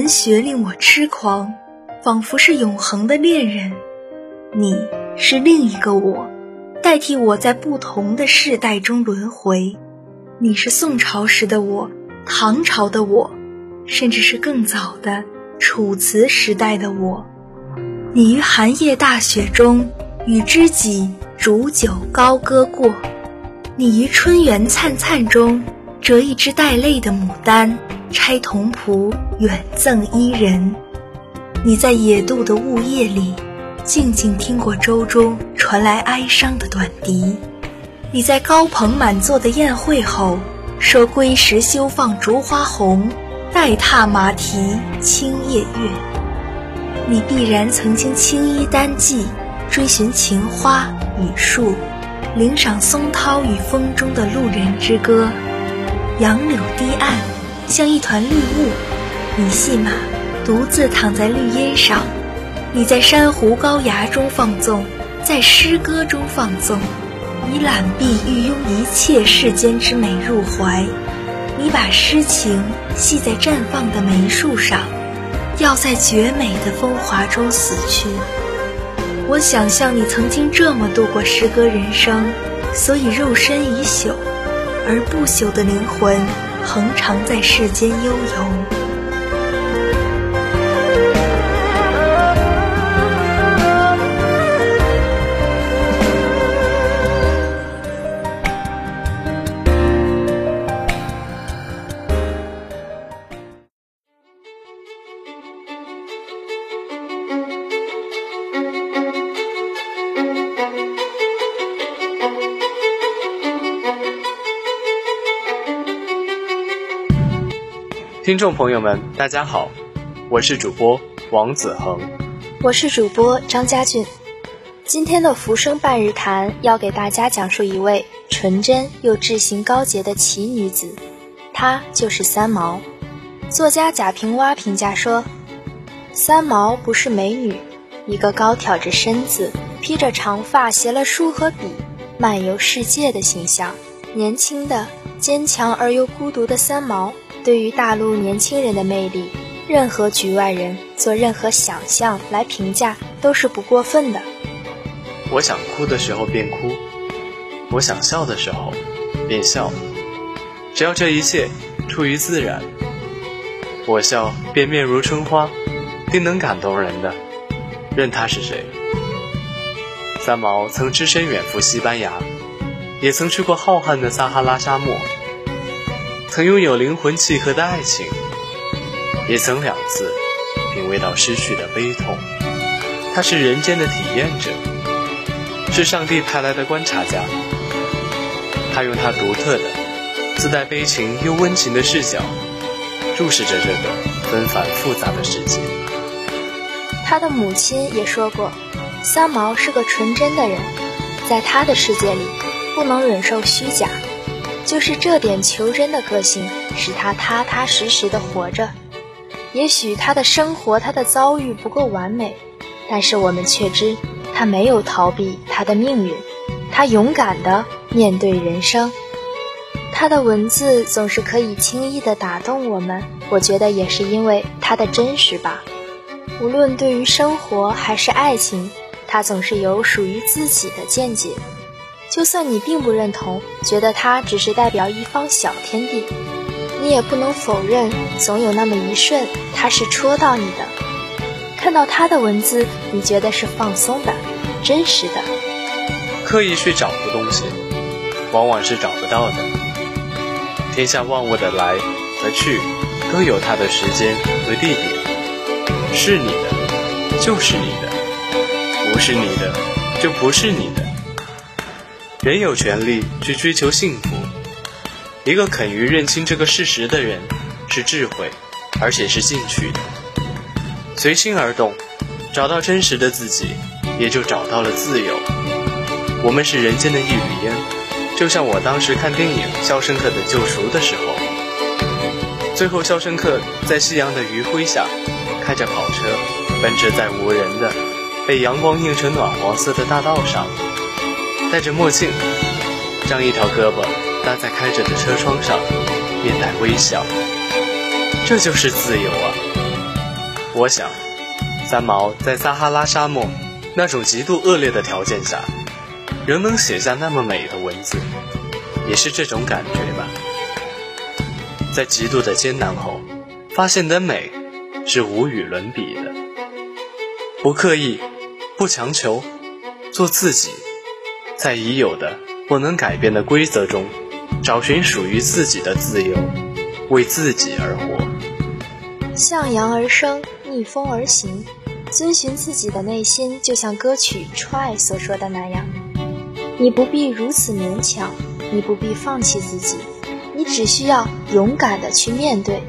文学令我痴狂，仿佛是永恒的恋人。你是另一个我，代替我在不同的世代中轮回。你是宋朝时的我，唐朝的我，甚至是更早的楚辞时代的我。你于寒夜大雪中，与知己煮酒高歌过；你于春园灿灿中，折一枝带泪的牡丹，拆桐蒲远赠伊人。你在野渡的雾夜里。静静听过舟中传来哀伤的短笛，你在高朋满座的宴会后说：“归时休放烛花红，待踏马蹄清夜月。”你必然曾经青衣单骑，追寻情花雨树，领赏松涛与风中的路人之歌。杨柳堤岸，像一团绿雾，你系马，独自躺在绿荫上。你在珊瑚高崖中放纵，在诗歌中放纵，你揽臂欲拥一切世间之美入怀。你把诗情系在绽放的梅树上，要在绝美的风华中死去。我想象你曾经这么度过诗歌人生，所以肉身已朽，而不朽的灵魂恒常在世间悠游。听众朋友们，大家好，我是主播王子恒，我是主播张家俊。今天的《浮生半日谈》要给大家讲述一位纯真又志行高洁的奇女子，她就是三毛。作家贾平凹评价说：“三毛不是美女，一个高挑着身子、披着长发、携了书和笔、漫游世界的形象。年轻的、坚强而又孤独的三毛。”对于大陆年轻人的魅力，任何局外人做任何想象来评价都是不过分的。我想哭的时候便哭，我想笑的时候便笑，只要这一切出于自然，我笑便面如春花，定能感动人的，任他是谁。三毛曾只身远赴西班牙，也曾去过浩瀚的撒哈拉沙漠。曾拥有灵魂契合的爱情，也曾两次品味到失去的悲痛。他是人间的体验者，是上帝派来的观察家。他用他独特的、自带悲情又温情的视角，注视着这个纷繁复杂的世界。他的母亲也说过，三毛是个纯真的人，在他的世界里，不能忍受虚假。就是这点求真的个性，使他踏踏实实的活着。也许他的生活、他的遭遇不够完美，但是我们却知，他没有逃避他的命运，他勇敢的面对人生。他的文字总是可以轻易的打动我们，我觉得也是因为他的真实吧。无论对于生活还是爱情，他总是有属于自己的见解。就算你并不认同，觉得它只是代表一方小天地，你也不能否认，总有那么一瞬，它是戳到你的。看到他的文字，你觉得是放松的、真实的。刻意去找的东西，往往是找不到的。天下万物的来和去，都有它的时间和地点。是你的，就是你的；不是你的，就不是你的。人有权利去追求幸福。一个肯于认清这个事实的人，是智慧，而且是进取的。随心而动，找到真实的自己，也就找到了自由。我们是人间的一缕烟，就像我当时看电影《肖申克的救赎》的时候，最后肖申克在夕阳的余晖下，开着跑车，奔驰在无人的、被阳光映成暖黄色的大道上。戴着墨镜，将一条胳膊搭在开着的车窗上，面带微笑。这就是自由啊！我想，三毛在撒哈拉沙漠那种极度恶劣的条件下，仍能写下那么美的文字，也是这种感觉吧。在极度的艰难后，发现的美，是无与伦比的。不刻意，不强求，做自己，在已有的不能改变的规则中，找寻属于自己的自由，为自己而活。向阳而生，逆风而行，遵循自己的内心，就像歌曲《Try》所说的那样。你不必如此勉强，你不必放弃自己，你只需要勇敢的去面对，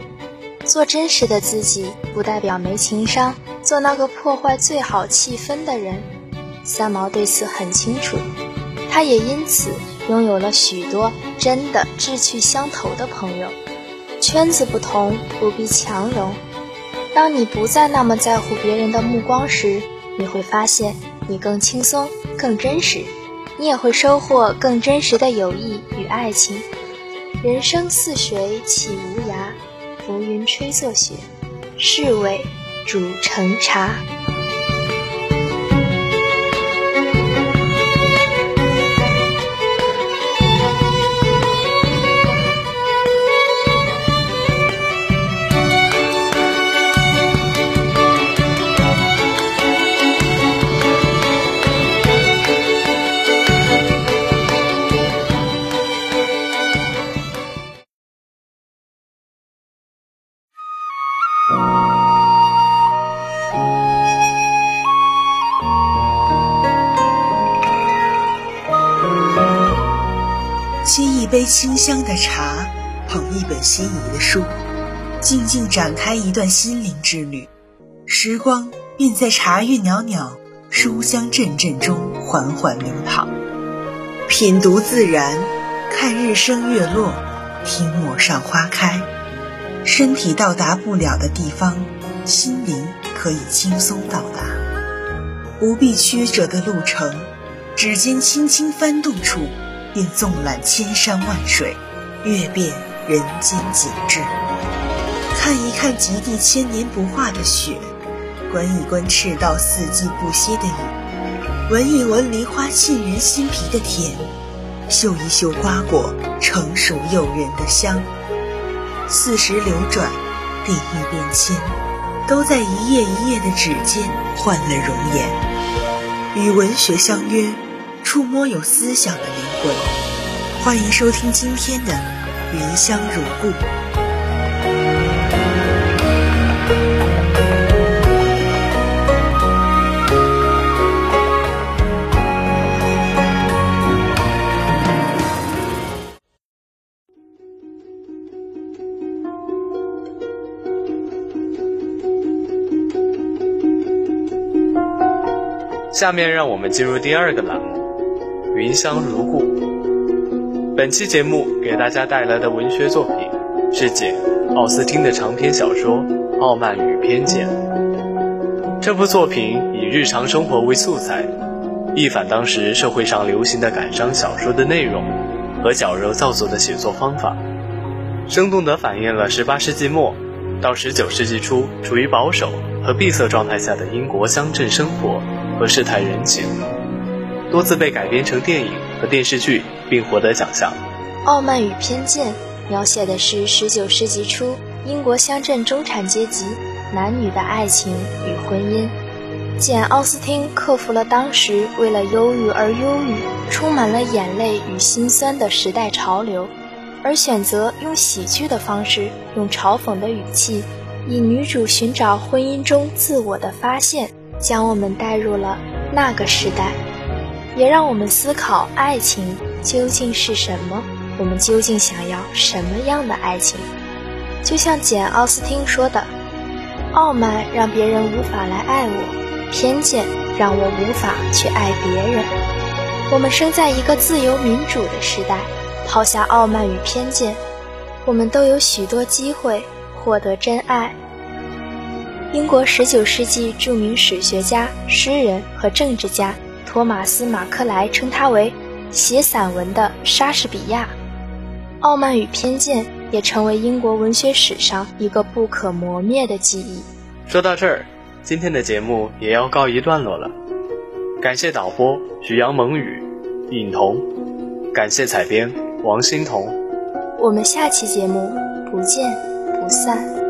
做真实的自己，不代表没情商，做那个破坏最好气氛的人。三毛对此很清楚，他也因此拥有了许多真的志趣相投的朋友。圈子不同，不必强融。当你不再那么在乎别人的目光时，你会发现你更轻松、更真实。你也会收获更真实的友谊与爱情。人生似水，起无涯；浮云吹作雪，是为煮成茶。杯清香的茶，捧一本心仪的书，静静展开一段心灵之旅，时光便在茶韵袅袅、书香阵阵中缓缓流淌。品读自然，看日升月落，听陌上花开。身体到达不了的地方，心灵可以轻松到达。不必曲折的路程，指尖轻轻翻动处。便纵览千山万水，阅遍人间景致。看一看极地千年不化的雪，观一观赤道四季不歇的雨，闻一闻梨花沁人心脾的甜，嗅一嗅瓜果成熟诱人的香。四时流转，地域变迁，都在一页一页的纸间换了容颜。与文学相约。触摸有思想的灵魂，欢迎收听今天的《云香如故》。下面让我们进入第二个栏目。云香如故。本期节目给大家带来的文学作品是简·奥斯汀的长篇小说《傲慢与偏见》。这部作品以日常生活为素材，一反当时社会上流行的感伤小说的内容和矫揉造作的写作方法，生动地反映了18世纪末到19世纪初处于保守和闭塞状态下的英国乡镇生活和世态人情。多次被改编成电影和电视剧，并获得奖项。《傲慢与偏见》描写的是19世纪初英国乡镇中产阶级男女的爱情与婚姻。简·奥斯汀克服了当时为了忧郁而忧郁、充满了眼泪与心酸的时代潮流，而选择用喜剧的方式，用嘲讽的语气，以女主寻找婚姻中自我的发现，将我们带入了那个时代。也让我们思考爱情究竟是什么？我们究竟想要什么样的爱情？就像简·奥斯汀说的：“傲慢让别人无法来爱我，偏见让我无法去爱别人。”我们生在一个自由民主的时代，抛下傲慢与偏见，我们都有许多机会获得真爱。英国19世纪著名史学家、诗人和政治家。托马斯·马克莱称他为写散文的莎士比亚，《傲慢与偏见》也成为英国文学史上一个不可磨灭的记忆。说到这儿，今天的节目也要告一段落了。感谢导播许阳、蒙雨、尹彤，感谢采编王欣彤。我们下期节目不见不散。